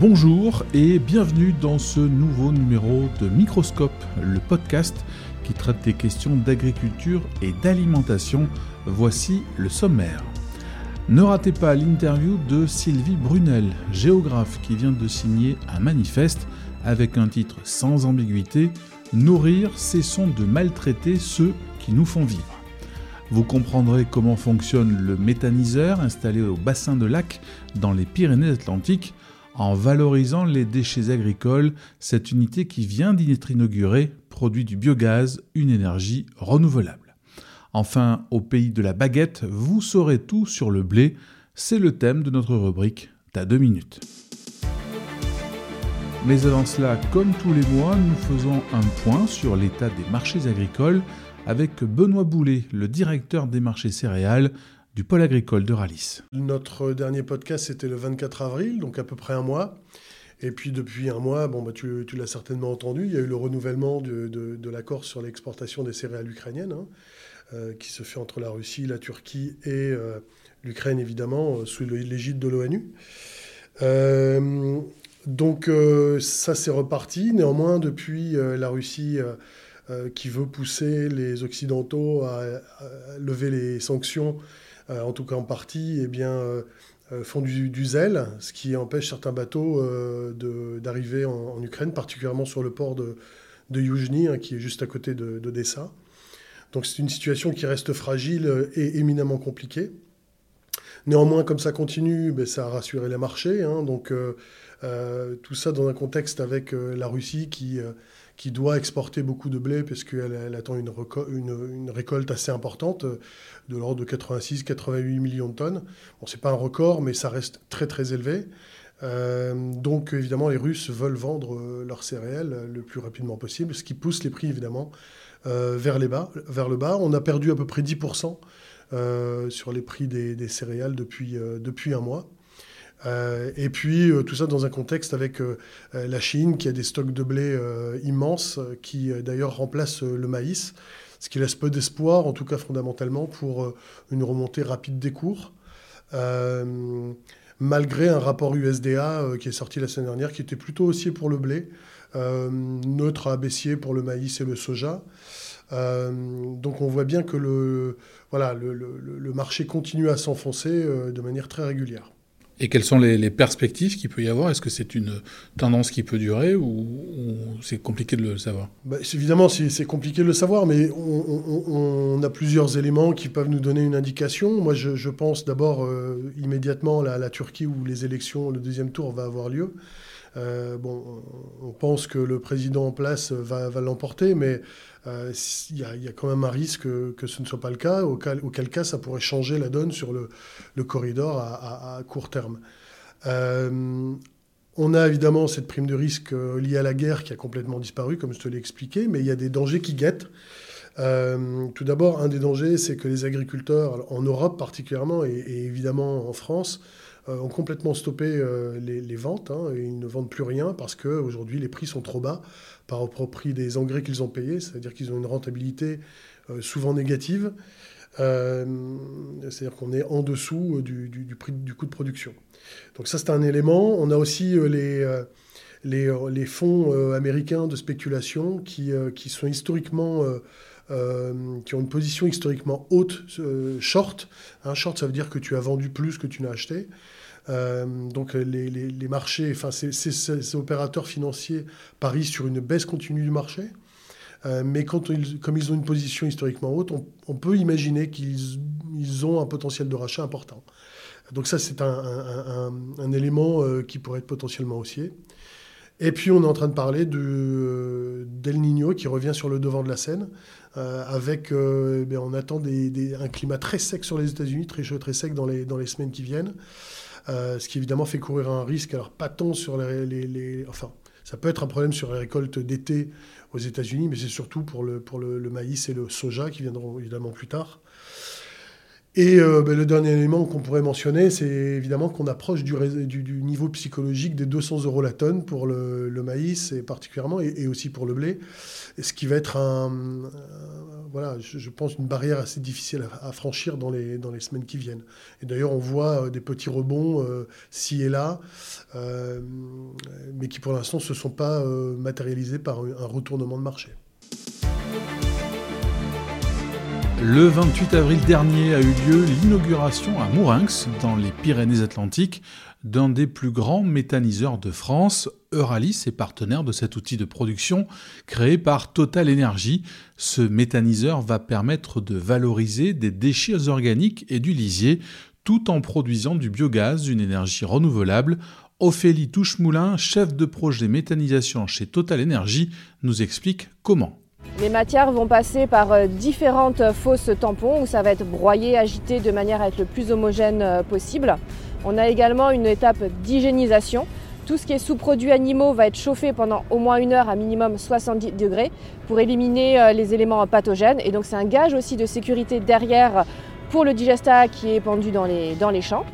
Bonjour et bienvenue dans ce nouveau numéro de Microscope, le podcast qui traite des questions d'agriculture et d'alimentation. Voici le sommaire. Ne ratez pas l'interview de Sylvie Brunel, géographe qui vient de signer un manifeste avec un titre sans ambiguïté Nourrir, cessons de maltraiter ceux qui nous font vivre. Vous comprendrez comment fonctionne le méthaniseur installé au bassin de lac dans les Pyrénées-Atlantiques en valorisant les déchets agricoles, cette unité qui vient d'être inaugurée produit du biogaz, une énergie renouvelable. Enfin, au pays de la baguette, vous saurez tout sur le blé, c'est le thème de notre rubrique T'as deux minutes. Mais avant cela, comme tous les mois, nous faisons un point sur l'état des marchés agricoles avec Benoît Boulet, le directeur des marchés céréales du pôle agricole de Ralis. Notre dernier podcast, c'était le 24 avril, donc à peu près un mois. Et puis depuis un mois, bon, bah, tu, l'as certainement entendu, il y a eu le renouvellement de, l'accord sur l'exportation des céréales ukrainiennes, hein, euh, qui se fait entre la Russie, la Turquie et euh, l'Ukraine, évidemment, euh, sous l'égide de l'ONU. donc ça, c'est reparti. Néanmoins, depuis la Russie qui veut pousser les Occidentaux à lever les sanctions en tout cas en partie, eh bien, euh, euh, font du, zèle, ce qui empêche certains bateaux d'arriver en, Ukraine, particulièrement sur le port de, de Yuzhny, hein, qui est juste à côté d'Odessa. Donc c'est une situation qui reste fragile et éminemment compliquée. Néanmoins, comme ça continue, ben, ça a rassuré les marchés. Hein. donc tout ça dans un contexte avec la Russie qui qui doit exporter beaucoup de blé parce qu'elle attend une, récolte assez importante, euh, de l'ordre de 86-88 millions de tonnes. Bon, ce n'est pas un record, mais ça reste très très élevé. Euh, donc évidemment, les Russes veulent vendre euh, leurs céréales le plus rapidement possible, ce qui pousse les prix évidemment vers, les bas, vers le bas. On a perdu à peu près 10% sur les prix des, des céréales depuis, depuis un mois. Euh, et puis euh, tout ça dans un contexte avec euh, la Chine qui a des stocks de blé immenses, qui d'ailleurs remplacent le maïs, ce qui laisse peu d'espoir, en tout cas fondamentalement, pour une remontée rapide des cours. malgré un rapport USDA qui est sorti la semaine dernière, qui était plutôt haussier pour le blé, neutre à baissier pour le maïs et le soja. donc on voit bien que le, voilà, le marché continue à s'enfoncer de manière très régulière. Et quelles sont les, perspectives qu'il peut y avoir? Est-ce que c'est une tendance qui peut durer ou, c'est compliqué de le savoir? Bah, Évidemment, c'est compliqué de le savoir, mais on, a plusieurs éléments qui peuvent nous donner une indication. Moi, je, pense d'abord euh, immédiatement à la, Turquie où les élections, le deuxième tour va avoir lieu. Euh, bon, on pense que le président en place va, l'emporter, mais euh, il y, a quand même un risque que, ce ne soit pas le cas, auquel, cas ça pourrait changer la donne sur le, corridor à, court terme. Euh, on a évidemment cette prime de risque liée à la guerre qui a complètement disparu, comme je te l'ai expliqué, mais il y a des dangers qui guettent. tout d'abord, un des dangers, c'est que les agriculteurs, en Europe particulièrement, et évidemment en France, euh, ont complètement stoppé euh, les, ventes. Hein, et ils ne vendent plus rien parce qu'aujourd'hui, les prix sont trop bas par rapport au prix des engrais qu'ils ont payés. C'est-à-dire qu'ils ont une rentabilité euh, souvent négative. C'est-à-dire qu'on est en dessous du, prix du coût de production. Donc ça, c'est un élément. On a aussi les, fonds américains de spéculation qui sont historiquement... qui ont une position historiquement haute, short. Un short, ça veut dire que tu as vendu plus que tu n'as acheté. Euh, donc les, marchés, enfin ces, opérateurs financiers parient sur une baisse continue du marché. Euh, mais comme ils ont une position historiquement haute, on, peut imaginer qu'ils ont un potentiel de rachat important. Donc ça, c'est un, élément euh, qui pourrait être potentiellement haussier. Et puis on est en train de parler de, d'El Niño qui revient sur le devant de la scène, avec, eh on attend un climat très sec sur les États-Unis, très chaud, très sec dans les, dans les semaines qui viennent. Euh, ce qui évidemment fait courir un risque, alors pas tant sur les, Enfin, ça peut être un problème sur les récoltes d'été aux États-Unis, mais c'est surtout pour, le, pour le, maïs et le soja qui viendront évidemment plus tard. Et euh, ben, le dernier élément qu'on pourrait mentionner, c'est évidemment qu'on approche du, du, niveau psychologique des 200 euros la tonne pour le, maïs et particulièrement, et, aussi pour le blé, ce qui va être un, euh, voilà, je, pense une barrière assez difficile à, franchir dans les, dans les semaines qui viennent. Et d'ailleurs, on voit euh, des petits rebonds ci et là, mais qui pour l'instant ne se sont pas matérialisés par un retournement de marché. Le 28 avril dernier a eu lieu l'inauguration à Mourinx, dans les Pyrénées-Atlantiques, d'un des plus grands méthaniseurs de France. Euralis est partenaire de cet outil de production créé par Total Energy. Ce méthaniseur va permettre de valoriser des déchets organiques et du lisier tout en produisant du biogaz, une énergie renouvelable. Ophélie Touchemoulin, chef de projet méthanisation chez Total Energy, nous explique comment. Les matières vont passer par euh, différentes fosses tampons où ça va être broyé, agité de manière à être le plus homogène euh, possible. On a également une étape d'hygiénisation. Tout ce qui est sous-produits animaux va être chauffé pendant au moins une heure à minimum 70 degrés pour éliminer euh, les éléments pathogènes. Et donc c'est un gage aussi de sécurité derrière pour le digestat qui est pendu dans les, dans les champs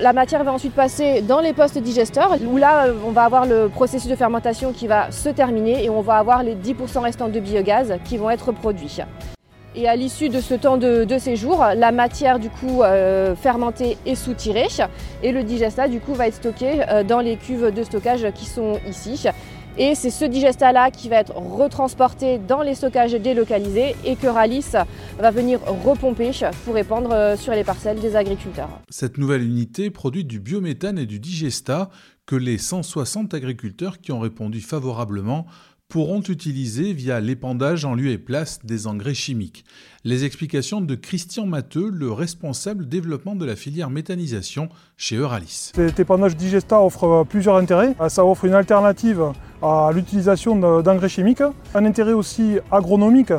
la matière va ensuite passer dans les postes digesteurs, où là, on va avoir le processus de fermentation qui va se terminer et on va avoir les 10% restants de biogaz qui vont être produits. Et à l'issue de ce temps de, séjour, la matière du coup euh, fermentée est soutirée et le digestat du coup va être stocké euh, dans les cuves de stockage qui sont ici. Et c'est ce digestat-là qui va être retransporté dans les stockages délocalisés et que Ralis va venir repomper pour répandre euh, sur les parcelles des agriculteurs. Cette nouvelle unité produit du biométhane et du digestat que les 160 agriculteurs qui ont répondu favorablement pourront utiliser via l'épandage en lieu et place des engrais chimiques. Les explications de Christian Matteux, le responsable développement de la filière méthanisation chez Euralis. Cet épandage digesta offre plusieurs intérêts. Ça offre une alternative à l'utilisation d'engrais chimiques, un intérêt aussi agronomique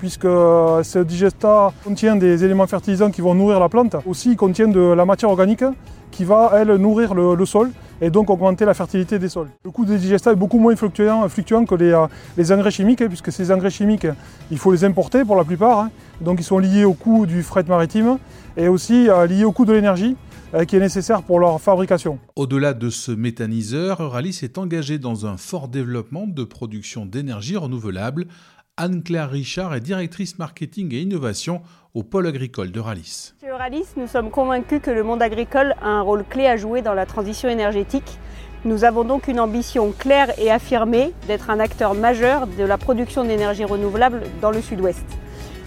puisque ce digesta contient des éléments fertilisants qui vont nourrir la plante. Aussi, il contient de la matière organique qui va, elle, nourrir le, sol et donc augmenter la fertilité des sols. Le coût des digestats est beaucoup moins fluctuant, fluctuant que les, les, engrais chimiques, puisque ces engrais chimiques, il faut les importer pour la plupart. Hein. Donc ils sont liés au coût du fret maritime et aussi euh, liés au coût de l'énergie euh, qui est nécessaire pour leur fabrication. Au-delà de ce méthaniseur, Euralis est engagé dans un fort développement de production d'énergie renouvelable Anne-Claire Richard est directrice marketing et innovation au pôle agricole d'Euralis. Chez Euralis, nous sommes convaincus que le monde agricole a un rôle clé à jouer dans la transition énergétique. Nous avons donc une ambition claire et affirmée d'être un acteur majeur de la production d'énergie renouvelable dans le sud-ouest.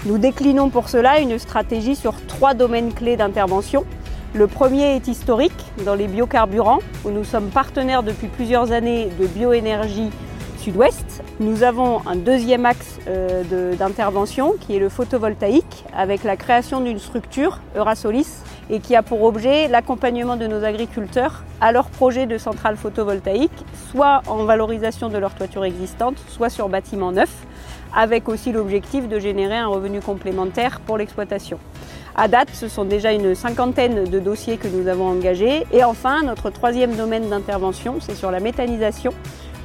Nous déclinons pour cela une stratégie sur trois domaines clés d'intervention. Le premier est historique, dans les biocarburants, où nous sommes partenaires depuis plusieurs années de bioénergie sud-ouest. Nous avons un deuxième axe euh, d'intervention qui est le photovoltaïque avec la création d'une structure, Eurasolis, et qui a pour objet l'accompagnement de nos agriculteurs à leur projet de centrale photovoltaïque, soit en valorisation de leur toiture existante, soit sur bâtiments neufs, avec aussi l'objectif de générer un revenu complémentaire pour l'exploitation. À date, ce sont déjà une cinquantaine de dossiers que nous avons engagés. Et enfin, notre troisième domaine d'intervention, c'est sur la méthanisation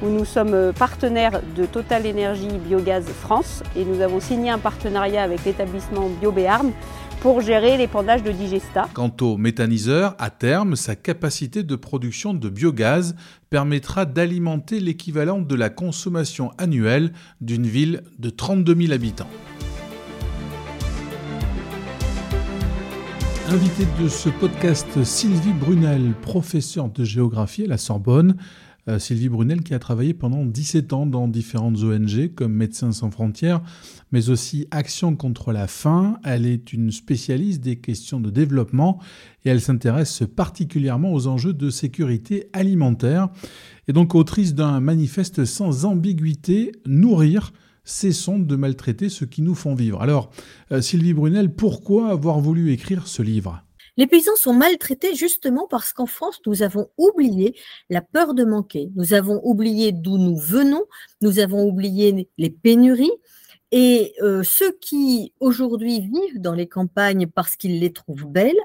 où nous sommes partenaires de Total Energy Biogaz France et nous avons signé un partenariat avec l'établissement BioBéarn pour gérer l'épandage de digesta. Quant au méthaniseur, à terme, sa capacité de production de biogaz permettra d'alimenter l'équivalent de la consommation annuelle d'une ville de 32 000 habitants. Invité de ce podcast, Sylvie Brunel, professeure de géographie à la Sorbonne. Euh, Sylvie Brunel qui a travaillé pendant 17 ans dans différentes ONG comme Médecins sans frontières, mais aussi Action contre la faim. Elle est une spécialiste des questions de développement et elle s'intéresse particulièrement aux enjeux de sécurité alimentaire. Et donc autrice d'un manifeste sans ambiguïté, Nourrir, cessons de maltraiter ceux qui nous font vivre. Alors, euh, Sylvie Brunel, pourquoi avoir voulu écrire ce livre? Les paysans sont maltraités justement parce qu'en France, nous avons oublié la peur de manquer. Nous avons oublié d'où nous venons. Nous avons oublié les pénuries. Et euh, ceux qui aujourd'hui vivent dans les campagnes parce qu'ils les trouvent belles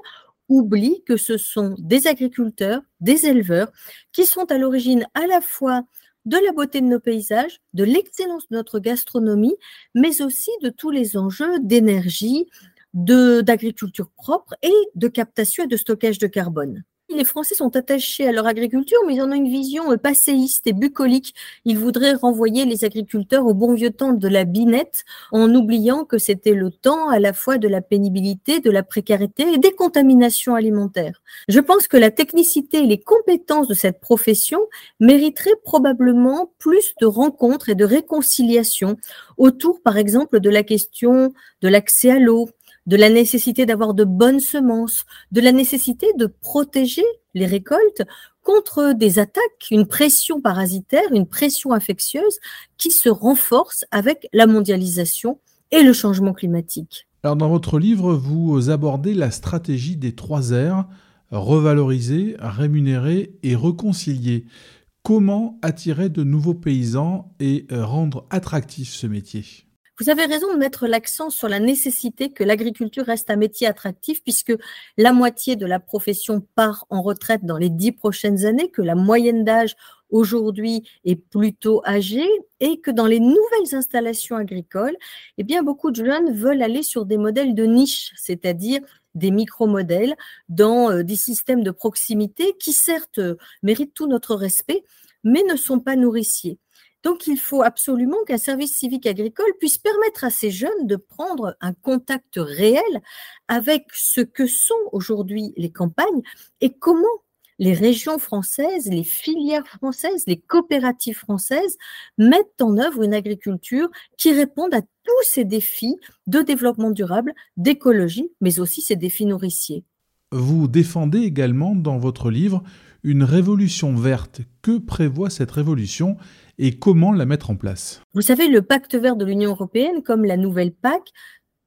oublient que ce sont des agriculteurs, des éleveurs qui sont à l'origine à la fois de la beauté de nos paysages, de l'excellence de notre gastronomie, mais aussi de tous les enjeux d'énergie, d'agriculture propre et de captation et de stockage de carbone. Les Français sont attachés à leur agriculture, mais ils en ont une vision passéiste et bucolique. Ils voudraient renvoyer les agriculteurs au bon vieux temps de la binette, en oubliant que c'était le temps à la fois de la pénibilité, de la précarité et des contaminations alimentaires. Je pense que la technicité et les compétences de cette profession mériteraient probablement plus de rencontres et de réconciliation autour, par exemple, de la question de l'accès à l'eau, de la nécessité d'avoir de bonnes semences, de la nécessité de protéger les récoltes contre des attaques, une pression parasitaire, une pression infectieuse qui se renforce avec la mondialisation et le changement climatique. Alors dans votre livre, vous abordez la stratégie des trois R, revaloriser, rémunérer et réconcilier. Comment attirer de nouveaux paysans et rendre attractif ce métier? Vous avez raison de mettre l'accent sur la nécessité que l'agriculture reste un métier attractif puisque la moitié de la profession part en retraite dans les dix prochaines années, que la moyenne d'âge aujourd'hui est plutôt âgée et que dans les nouvelles installations agricoles, eh bien, beaucoup de jeunes veulent aller sur des modèles de niche, c'est-à-dire des micro-modèles dans euh, des systèmes de proximité qui certes méritent tout notre respect, mais ne sont pas nourriciers. Donc, il faut absolument qu'un service civique agricole puisse permettre à ces jeunes de prendre un contact réel avec ce que sont aujourd'hui les campagnes et comment les régions françaises, les filières françaises, les coopératives françaises mettent en œuvre une agriculture qui réponde à tous ces défis de développement durable, d'écologie, mais aussi ces défis nourriciers. Vous défendez également dans votre livre une révolution verte. Que prévoit cette révolution et comment la mettre en place? Vous savez, le pacte vert de l'Union européenne, comme la nouvelle PAC,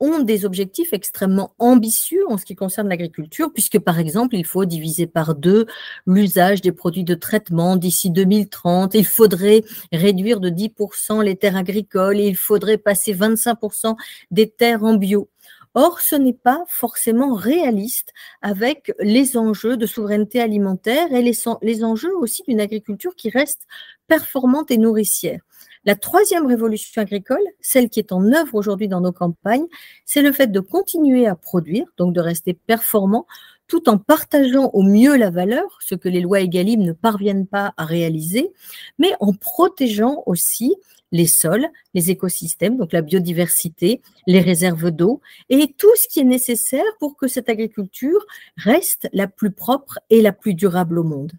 ont des objectifs extrêmement ambitieux en ce qui concerne l'agriculture, puisque par exemple, il faut diviser par deux l'usage des produits de traitement d'ici 2030, il faudrait réduire de 10% les terres agricoles, et il faudrait passer 25% des terres en bio. Or, ce n'est pas forcément réaliste avec les enjeux de souveraineté alimentaire et les, enjeux aussi d'une agriculture qui reste performante et nourricière. La troisième révolution agricole, celle qui est en œuvre aujourd'hui dans nos campagnes, c'est le fait de continuer à produire, donc de rester performant, tout en partageant au mieux la valeur, ce que les lois EGalim ne parviennent pas à réaliser, mais en protégeant aussi les sols, les écosystèmes, donc la biodiversité, les réserves d'eau et tout ce qui est nécessaire pour que cette agriculture reste la plus propre et la plus durable au monde.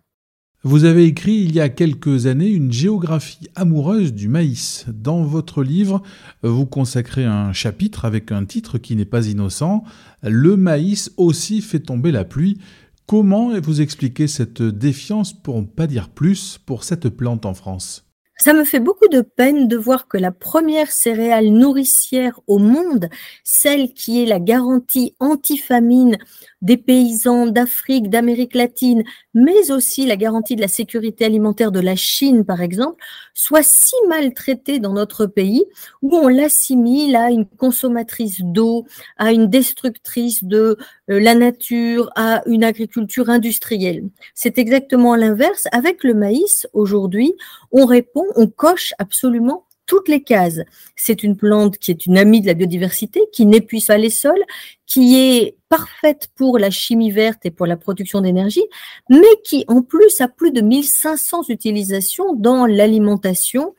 Vous avez écrit il y a quelques années une géographie amoureuse du maïs. Dans votre livre, vous consacrez un chapitre avec un titre qui n'est pas innocent. Le maïs aussi fait tomber la pluie. Comment vous expliquez cette défiance, pour ne pas dire plus, pour cette plante en France? Ça me fait beaucoup de peine de voir que la première céréale nourricière au monde, celle qui est la garantie anti-famine des paysans d'Afrique, d'Amérique latine, mais aussi la garantie de la sécurité alimentaire de la Chine, par exemple, soit si maltraitée dans notre pays, où on l'assimile à une consommatrice d'eau, à une destructrice de la nature, à une agriculture industrielle. C'est exactement l'inverse. Avec le maïs, aujourd'hui, on répond, on coche absolument toutes les cases. C'est une plante qui est une amie de la biodiversité, qui n'épuise pas les sols, qui est parfaite pour la chimie verte et pour la production d'énergie, mais qui en plus a plus de 1500 utilisations dans l'alimentation,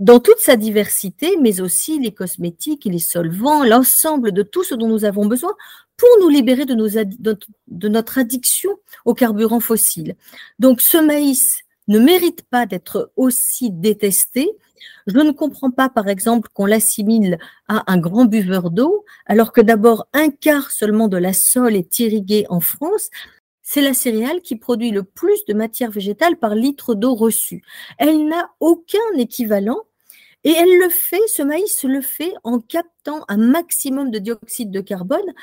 dans toute sa diversité, mais aussi les cosmétiques, les solvants, l'ensemble de tout ce dont nous avons besoin pour nous libérer de, notre addiction aux carburants fossiles. Donc ce maïs ne mérite pas d'être aussi détesté je ne comprends pas, par exemple, qu'on l'assimile à un grand buveur d'eau, alors que d'abord un quart seulement de la sole est irriguée en France. C'est la céréale qui produit le plus de matière végétale par litre d'eau reçue. Elle n'a aucun équivalent et elle le fait, ce maïs le fait en captant un maximum de dioxyde de carbone.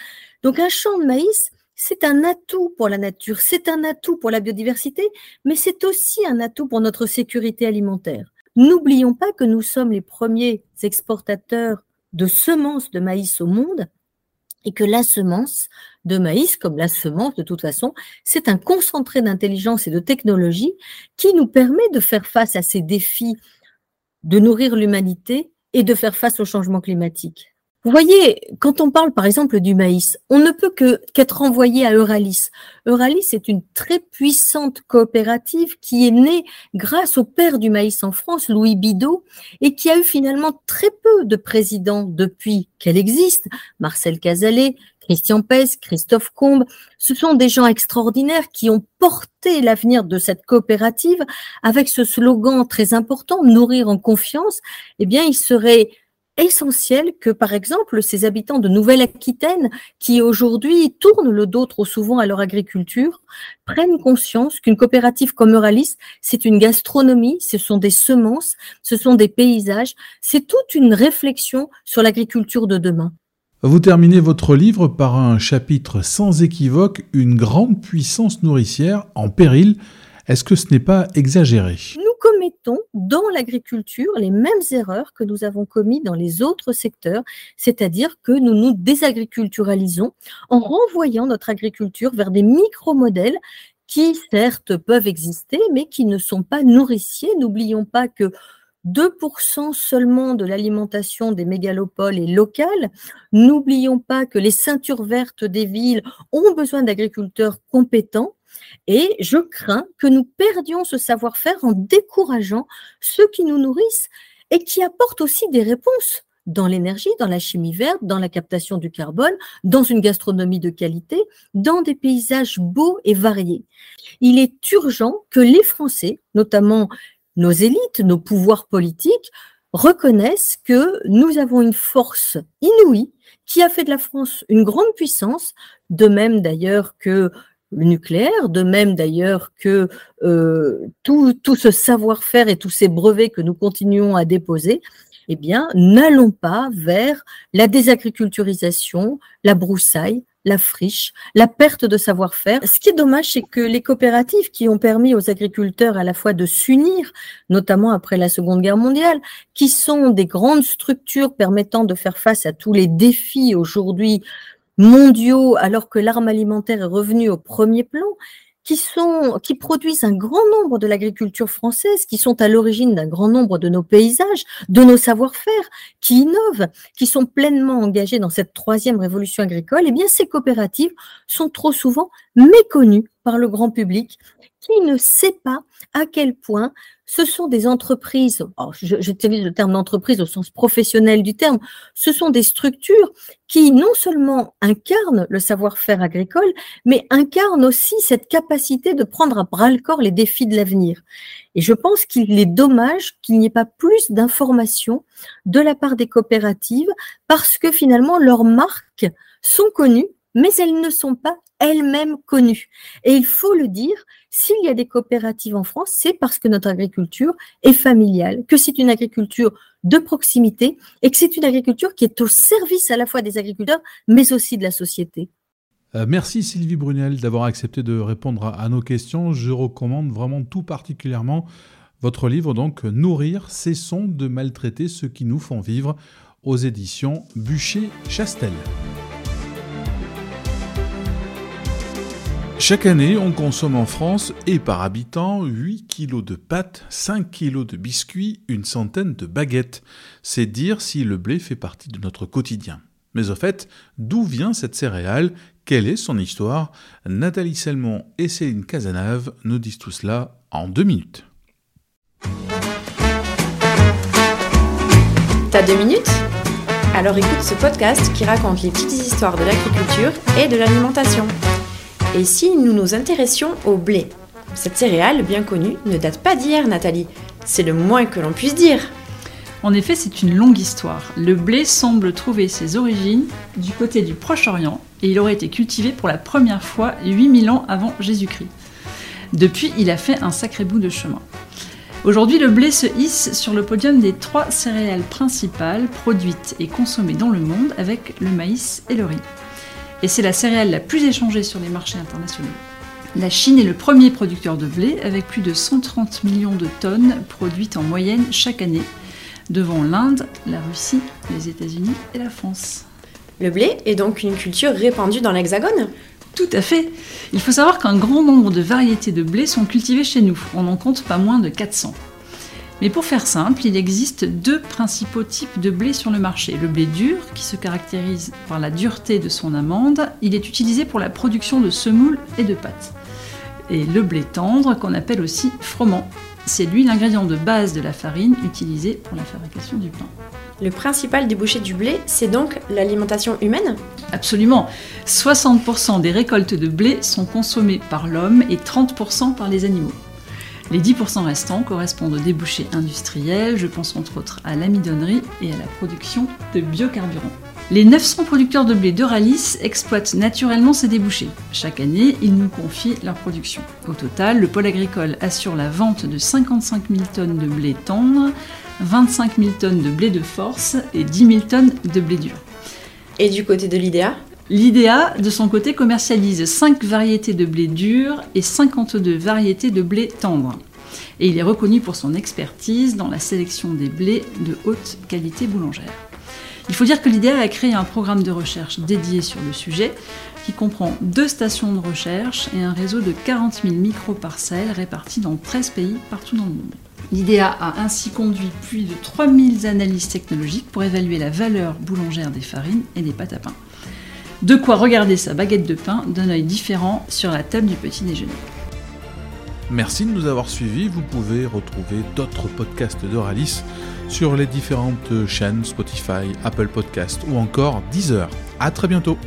Donc un champ de maïs, c'est un atout pour la nature, c'est un atout pour la biodiversité, mais c'est aussi un atout pour notre sécurité alimentaire. N'oublions pas que nous sommes les premiers exportateurs de semences de maïs au monde et que la semence de maïs, comme la semence de toute façon, c'est un concentré d'intelligence et de technologie qui nous permet de faire face à ces défis de nourrir l'humanité et de faire face au changement climatique. Vous voyez, quand on parle par exemple du maïs, on ne peut que qu'être envoyé à Euralis. Euralis est une très puissante coopérative qui est née grâce au père du maïs en France, Louis Bidot, et qui a eu finalement très peu de présidents depuis qu'elle existe. Marcel Cazalet, Christian Pes, Christophe Combe, ce sont des gens extraordinaires qui ont porté l'avenir de cette coopérative avec ce slogan très important, nourrir en confiance. Eh bien, il serait essentiel que, par exemple, ces habitants de Nouvelle-Aquitaine, qui aujourd'hui tournent le dos trop souvent à leur agriculture, prennent conscience qu'une coopérative comme Euralis, c'est une gastronomie, ce sont des semences, ce sont des paysages, c'est toute une réflexion sur l'agriculture de demain. Vous terminez votre livre par un chapitre sans équivoque, une grande puissance nourricière en péril. Est-ce que ce n'est pas exagéré? Commettons dans l'agriculture les mêmes erreurs que nous avons commis dans les autres secteurs, c'est-à-dire que nous nous désagriculturalisons en renvoyant notre agriculture vers des micro-modèles qui certes peuvent exister, mais qui ne sont pas nourriciers. N'oublions pas que 2% seulement de l'alimentation des mégalopoles est locale. N'oublions pas que les ceintures vertes des villes ont besoin d'agriculteurs compétents. Et je crains que nous perdions ce savoir-faire en décourageant ceux qui nous nourrissent et qui apportent aussi des réponses dans l'énergie, dans la chimie verte, dans la captation du carbone, dans une gastronomie de qualité, dans des paysages beaux et variés. Il est urgent que les Français, notamment nos élites, nos pouvoirs politiques, reconnaissent que nous avons une force inouïe qui a fait de la France une grande puissance, de même d'ailleurs que le nucléaire, de même d'ailleurs que euh, tout, tout ce savoir-faire et tous ces brevets que nous continuons à déposer, eh bien, n'allons pas vers la désagriculturisation, la broussaille, la friche, la perte de savoir-faire. Ce qui est dommage, c'est que les coopératives qui ont permis aux agriculteurs à la fois de s'unir, notamment après la Seconde Guerre mondiale, qui sont des grandes structures permettant de faire face à tous les défis aujourd'hui mondiaux, alors que l'arme alimentaire est revenue au premier plan, qui, sont, qui produisent un grand nombre de l'agriculture française, qui sont à l'origine d'un grand nombre de nos paysages, de nos savoir-faire, qui innovent, qui sont pleinement engagés dans cette troisième révolution agricole, eh bien, ces coopératives sont trop souvent méconnues par le grand public qui ne sait pas à quel point ce sont des entreprises, j'utilise le terme d'entreprise au sens professionnel du terme, ce sont des structures qui non seulement incarnent le savoir-faire agricole, mais incarnent aussi cette capacité de prendre à bras le corps les défis de l'avenir. Et je pense qu'il est dommage qu'il n'y ait pas plus d'informations de la part des coopératives parce que finalement leurs marques sont connues, mais elles ne sont pas elles-mêmes connues. Et il faut le dire, s'il y a des coopératives en France, c'est parce que notre agriculture est familiale, que c'est une agriculture de proximité et que c'est une agriculture qui est au service à la fois des agriculteurs, mais aussi de la société. Euh, merci Sylvie Brunel d'avoir accepté de répondre à, nos questions. Je recommande vraiment tout particulièrement votre livre, donc Nourrir, cessons de maltraiter ceux qui nous font vivre, aux éditions Bûcher-Chastel. Chaque année, on consomme en France et par habitant 8 kg de pâtes, 5 kg de biscuits, une centaine de baguettes. C'est dire si le blé fait partie de notre quotidien. Mais au fait, d'où vient cette céréale? Quelle est son histoire? Nathalie Selmon et Céline Casanave nous disent tout cela en deux minutes. T'as deux minutes? Alors écoute ce podcast qui raconte les petites histoires de l'agriculture et de l'alimentation. Et si nous nous intéressions au blé? Cette céréale, bien connue, ne date pas d'hier, Nathalie. C'est le moins que l'on puisse dire. En effet, c'est une longue histoire. Le blé semble trouver ses origines du côté du Proche-Orient et il aurait été cultivé pour la première fois 8000 ans avant Jésus-Christ. Depuis, il a fait un sacré bout de chemin. Aujourd'hui, le blé se hisse sur le podium des trois céréales principales produites et consommées dans le monde avec le maïs et le riz et c'est la céréale la plus échangée sur les marchés internationaux. La Chine est le premier producteur de blé avec plus de 130 millions de tonnes produites en moyenne chaque année, devant l'Inde, la Russie, les États-Unis et la France. Le blé est donc une culture répandue dans l'Hexagone? Tout à fait. Il faut savoir qu'un grand nombre de variétés de blé sont cultivées chez nous. On en compte pas moins de 400. Mais pour faire simple, il existe deux principaux types de blé sur le marché. Le blé dur, qui se caractérise par la dureté de son amande, il est utilisé pour la production de semoules et de pâtes. Et le blé tendre, qu'on appelle aussi froment. C'est lui l'ingrédient de base de la farine utilisée pour la fabrication du pain. Le principal débouché du blé, c'est donc l'alimentation humaine? Absolument. 60% des récoltes de blé sont consommées par l'homme et 30% par les animaux. Les 10% restants correspondent aux débouchés industriels, je pense entre autres à l'amidonnerie et à la production de biocarburants. Les 900 producteurs de blé d'Euralis exploitent naturellement ces débouchés. Chaque année, ils nous confient leur production. Au total, le pôle agricole assure la vente de 55 000 tonnes de blé tendre, 25 000 tonnes de blé de force et 10 000 tonnes de blé dur. Et du côté de l'IDEA? L'IDEA, de son côté, commercialise 5 variétés de blé dur et 52 variétés de blé tendre. Et il est reconnu pour son expertise dans la sélection des blés de haute qualité boulangère. Il faut dire que l'IDEA a créé un programme de recherche dédié sur le sujet qui comprend deux stations de recherche et un réseau de 40 000 micro-parcelles réparties dans 13 pays partout dans le monde. L'IDEA a ainsi conduit plus de 3000 analyses technologiques pour évaluer la valeur boulangère des farines et des pâtes à pain. De quoi regarder sa baguette de pain d'un œil différent sur la table du petit déjeuner. Merci de nous avoir suivis. Vous pouvez retrouver d'autres podcasts d'Oralis sur les différentes chaînes Spotify, Apple Podcasts ou encore Deezer. À très bientôt.